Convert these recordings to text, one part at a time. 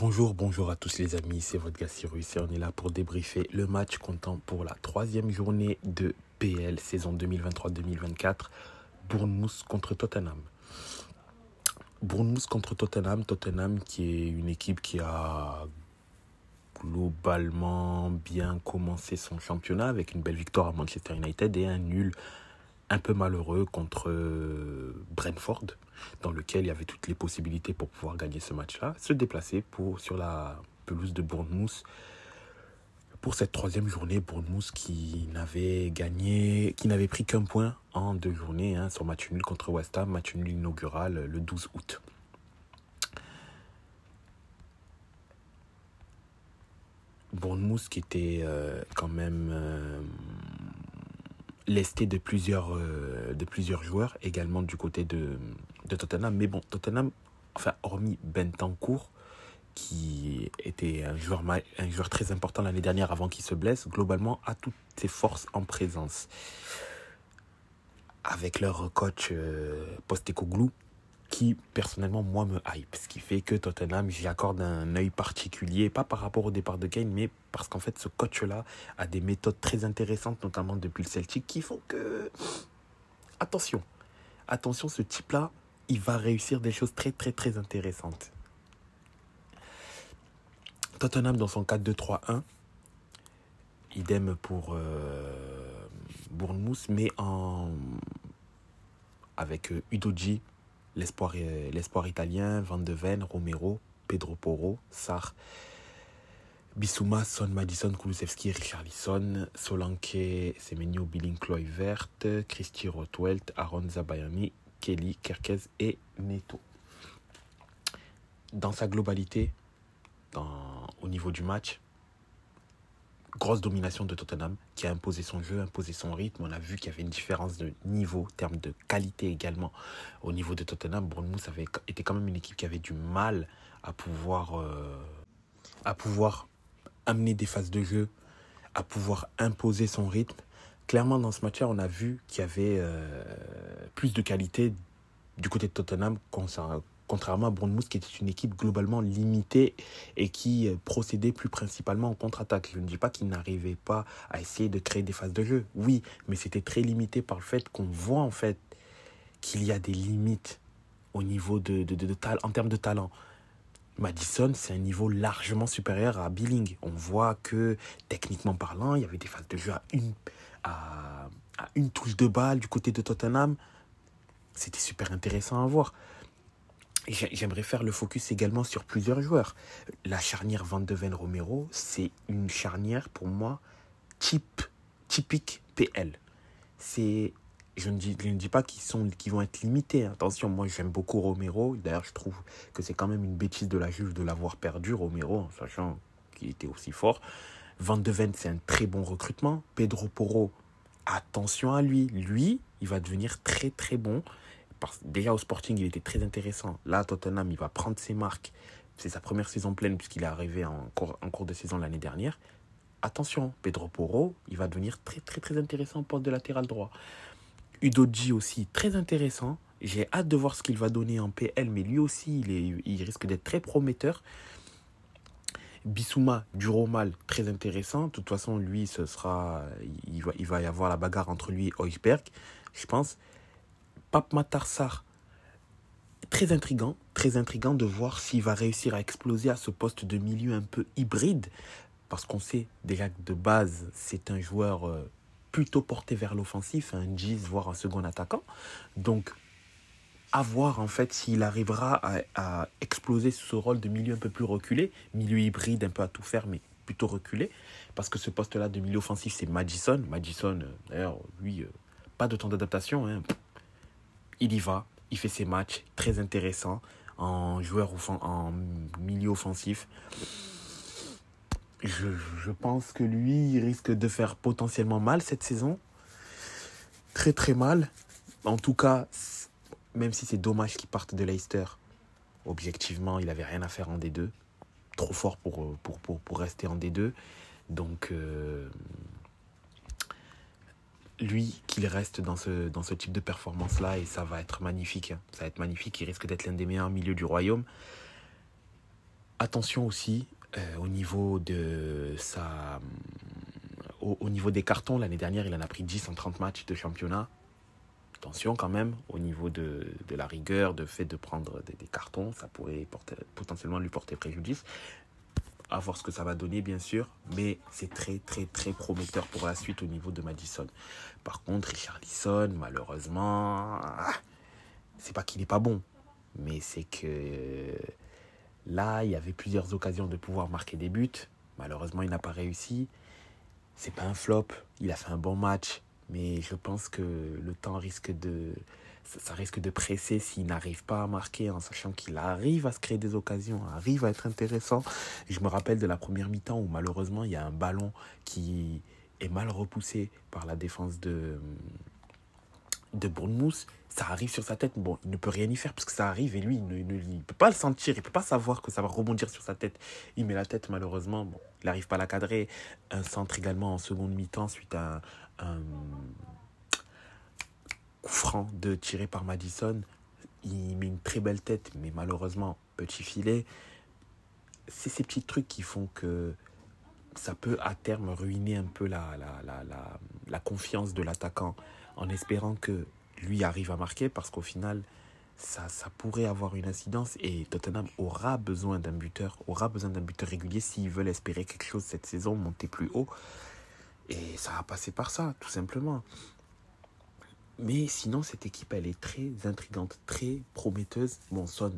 Bonjour, bonjour à tous les amis, c'est votre gars Cyrus et on est là pour débriefer le match comptant pour la troisième journée de PL saison 2023-2024, Bournemouth contre Tottenham. Bournemouth contre Tottenham, Tottenham qui est une équipe qui a globalement bien commencé son championnat avec une belle victoire à Manchester United et un nul un peu malheureux contre Brentford, dans lequel il y avait toutes les possibilités pour pouvoir gagner ce match-là, se déplacer pour, sur la pelouse de Bournemouth pour cette troisième journée. Bournemouth qui n'avait gagné, qui n'avait pris qu'un point en deux journées hein, sur match nul contre West Ham, match nul inaugural le 12 août. Bournemouth qui était euh, quand même euh, lesté de plusieurs, euh, de plusieurs joueurs, également du côté de, Tottenham. Mais bon, Tottenham, enfin, hormis Bentancourt, qui était un joueur, un joueur très important l'année dernière avant qu'il se blesse, globalement a toutes ses forces en présence. Avec leur coach euh, Postecoglou, personnellement moi me hype. Ce qui fait que Tottenham, j'y accorde un œil particulier, pas par rapport au départ de Kane, mais parce qu'en fait ce coach-là a des méthodes très intéressantes, notamment depuis le Celtic, qui font que... Attention, attention, ce type-là, il va réussir des choses très très très intéressantes. Tottenham dans son 4-2-3-1, idem pour euh, Bournemouth, mais en... avec euh, Udoji, l'espoir, euh, l'espoir italien, Van de Ven, Romero, Pedro Porro, Sarr, Bissouma, Son, Madison, Kulusevski, Richarlison, Solanke, Semenyo, Billing, Vert, Christy Rotwelt, Aaron Zabayami, Kelly, Kerkez et Neto. Dans sa globalité, au niveau du match, grosse domination de Tottenham qui a imposé son jeu, imposé son rythme. On a vu qu'il y avait une différence de niveau, en termes de qualité également au niveau de Tottenham. Bournemouth avait été quand même une équipe qui avait du mal à pouvoir, euh, à pouvoir amener des phases de jeu, à pouvoir imposer son rythme. Clairement, dans ce match-là, on a vu qu'il y avait euh, plus de qualité du côté de Tottenham contrairement à Bournemouth qui était une équipe globalement limitée et qui euh, procédait plus principalement en contre-attaque. Je ne dis pas qu'ils n'arrivaient pas à essayer de créer des phases de jeu, oui, mais c'était très limité par le fait qu'on voit en fait qu'il y a des limites au niveau de, de, de, en termes de talent. Madison, c'est un niveau largement supérieur à Billing. On voit que, techniquement parlant, il y avait des phases de jeu à une, à une touche de balle du côté de Tottenham. C'était super intéressant à voir. J'aimerais faire le focus également sur plusieurs joueurs. La charnière Van de Ven Romero, c'est une charnière pour moi type, typique PL. C'est je ne dis, je ne dis pas qu'ils sont vont être limités. Attention, moi j'aime beaucoup Romero. D'ailleurs, je trouve que c'est quand même une bêtise de la juge de l'avoir perdu, Romero, en sachant qu'il était aussi fort. Van de Ven, c'est un très bon recrutement. Pedro Porro, attention à lui. Lui, il va devenir très très bon déjà au Sporting, il était très intéressant. Là, Tottenham, il va prendre ses marques. C'est sa première saison pleine puisqu'il est arrivé en cours, en de saison l'année dernière. Attention, Pedro Porro, il va devenir très très intéressant pour de latéral droit. Udoji aussi, très intéressant. J'ai hâte de voir ce qu'il va donner en PL, mais lui aussi, il, risque d'être très prometteur. Bissouma, du mal, très intéressant. De toute façon, lui, ce sera, il, va, il va y avoir la bagarre entre lui et Oisberg, je pense. Pape Matarsar, très intrigant, très intrigant de voir s'il va réussir à exploser à ce poste de milieu un peu hybride, parce qu'on sait déjà que de base, c'est un joueur euh, plutôt porté vers l'offensif, un Giz, voire un second attaquant. Donc, à voir en fait s'il arrivera à, exploser ce rôle de milieu un peu plus reculé, milieu hybride un peu à tout faire, mais plutôt reculé, parce que ce poste-là de milieu offensif, c'est Madison. Madison, euh, d'ailleurs, lui, euh, pas de temps d'adaptation. Hein il y va, il fait ses matchs très intéressants en joueur en milieu offensif. Je, pense que lui, il risque de faire potentiellement mal cette saison. Très très mal. En tout cas, même si c'est dommage qu'il parte de Leicester, objectivement, il n'avait rien à faire en D2. Trop fort pour rester en D2. Donc, euh, lui qu'il reste dans ce, type de performance-là et ça va être magnifique. Hein. Ça va être magnifique. Il risque d'être l'un des meilleurs milieux du royaume. Attention aussi euh, au niveau de sa. Au, au niveau des cartons, l'année dernière, il en a pris 10 en 30 matchs de championnat. Attention quand même au niveau de, la rigueur, de fait de prendre des, cartons, ça pourrait potentiellement lui porter préjudice. À voir ce que ça va donner, bien sûr, mais c'est très, très, très prometteur pour la suite au niveau de Madison. Par contre, Richard Lisson, malheureusement, ah, c'est pas qu'il n'est pas bon, mais c'est que là, il y avait plusieurs occasions de pouvoir marquer des buts. Malheureusement, il n'a pas réussi. C'est pas un flop, il a fait un bon match, mais je pense que le temps risque de ça risque de presser s'il n'arrive pas à marquer en sachant qu'il arrive à se créer des occasions, arrive à être intéressant. Je me rappelle de la première mi-temps où malheureusement il y a un ballon qui est mal repoussé par la défense de de Bournemouth, ça arrive sur sa tête. Bon, il ne peut rien y faire parce que ça arrive et lui, il ne, ne peut pas le sentir, il peut pas savoir que ça va rebondir sur sa tête. Il met la tête malheureusement, bon, il n'arrive pas à la cadrer. Un centre également en seconde mi-temps suite à un, de tiré par Madison. Il met une très belle tête, mais malheureusement, petit filet. C'est ces petits trucs qui font que ça peut à terme ruiner un peu la, la, la, la, la confiance de l'attaquant en espérant que lui arrive à marquer parce qu'au final, ça, ça pourrait avoir une incidence et Tottenham aura besoin d'un buteur, aura besoin d'un buteur régulier s'ils veulent espérer quelque chose cette saison, monter plus haut. Et ça va passer par ça, tout simplement. Mais sinon, cette équipe, elle est très intrigante, très prometteuse. Bon, Son,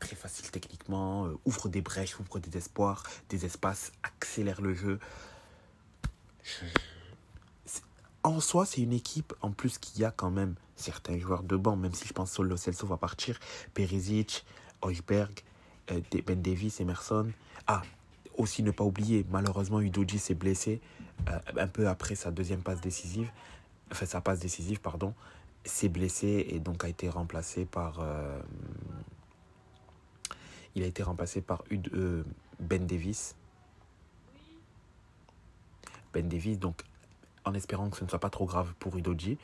très facile techniquement, euh, ouvre des brèches, ouvre des espoirs, des espaces, accélère le jeu. En soi, c'est une équipe, en plus, qui a quand même certains joueurs de banc, même si je pense que Solo Celso va partir. Perisic, Hojberg, euh, Ben Davis, Emerson. Ah, aussi ne pas oublier, malheureusement, Udoji s'est blessé euh, un peu après sa deuxième passe décisive. Enfin, sa passe décisive, pardon. S'est blessé et donc a été remplacé par. euh, il a été remplacé par Ud- euh, Ben Davis. Ben Davis, donc en espérant que ce ne soit pas trop grave pour Udoji,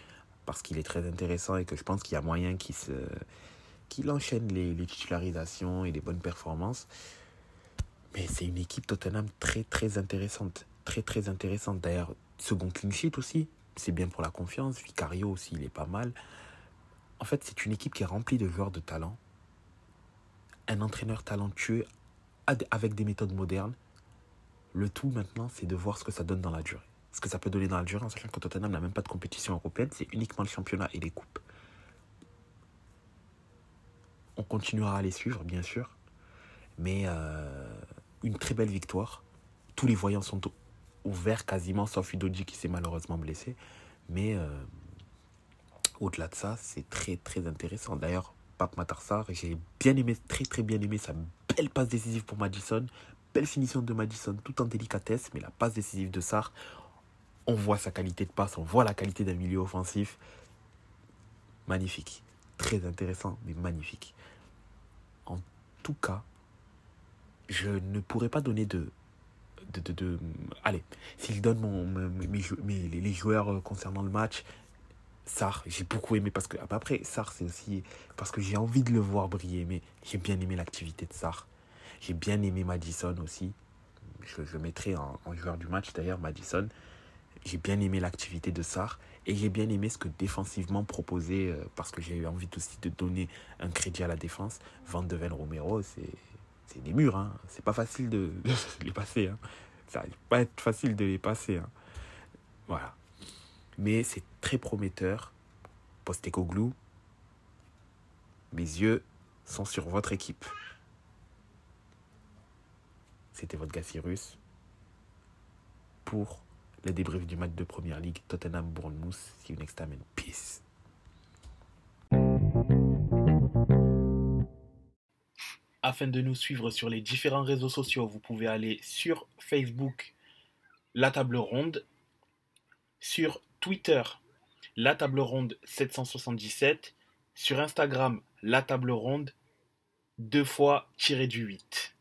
parce qu'il est très intéressant et que je pense qu'il y a moyen qu'il enchaîne les, les titularisations et les bonnes performances. Mais c'est une équipe Tottenham très très intéressante. Très très intéressante. D'ailleurs, second clean sheet aussi. C'est bien pour la confiance. Vicario aussi, il est pas mal. En fait, c'est une équipe qui est remplie de joueurs de talent. Un entraîneur talentueux avec des méthodes modernes. Le tout maintenant, c'est de voir ce que ça donne dans la durée. Ce que ça peut donner dans la durée, en sachant que Tottenham n'a même pas de compétition européenne, c'est uniquement le championnat et les coupes. On continuera à les suivre, bien sûr. Mais euh, une très belle victoire. Tous les voyants sont au- ouverts quasiment, sauf Udoji qui s'est malheureusement blessé. Mais euh, au-delà de ça, c'est très très intéressant. D'ailleurs, Pape Matarsar, j'ai bien aimé, très très bien aimé sa belle passe décisive pour Madison. Belle finition de Madison, tout en délicatesse, mais la passe décisive de Sarr, on voit sa qualité de passe, on voit la qualité d'un milieu offensif. Magnifique. Très intéressant, mais magnifique. En tout cas, je ne pourrais pas donner de. De, de, de- allez, si je donne mon, mes, les joueurs euh, concernant le match, Sarr, j'ai beaucoup aimé parce que. ah, bah Après, Sarr, c'est aussi parce que j'ai envie de le voir briller, mais j'ai bien aimé l'activité de Sarr. J'ai bien aimé Madison aussi. Je, mettrai en, joueur du match d'ailleurs Madison. J'ai bien aimé l'activité de Sarr et j'ai bien aimé ce que défensivement proposait, euh, parce que j'ai eu envie aussi de donner un crédit à la défense. Van de Ven Romero, c'est c'est des murs, hein. c'est pas facile de, les passer. Hein. Ça va pas être facile de les passer. hein. Voilà. Mais c'est très prometteur. Postecoglou, mes yeux sont sur votre équipe. C'était votre gars pour le débrief du match de Première Ligue Tottenham-Bournemouth. See you next time and peace. Afin de nous suivre sur les différents réseaux sociaux, vous pouvez aller sur Facebook, La Table Ronde, sur Twitter, La Table Ronde 777, sur Instagram, La Table Ronde, deux fois tiré du 8.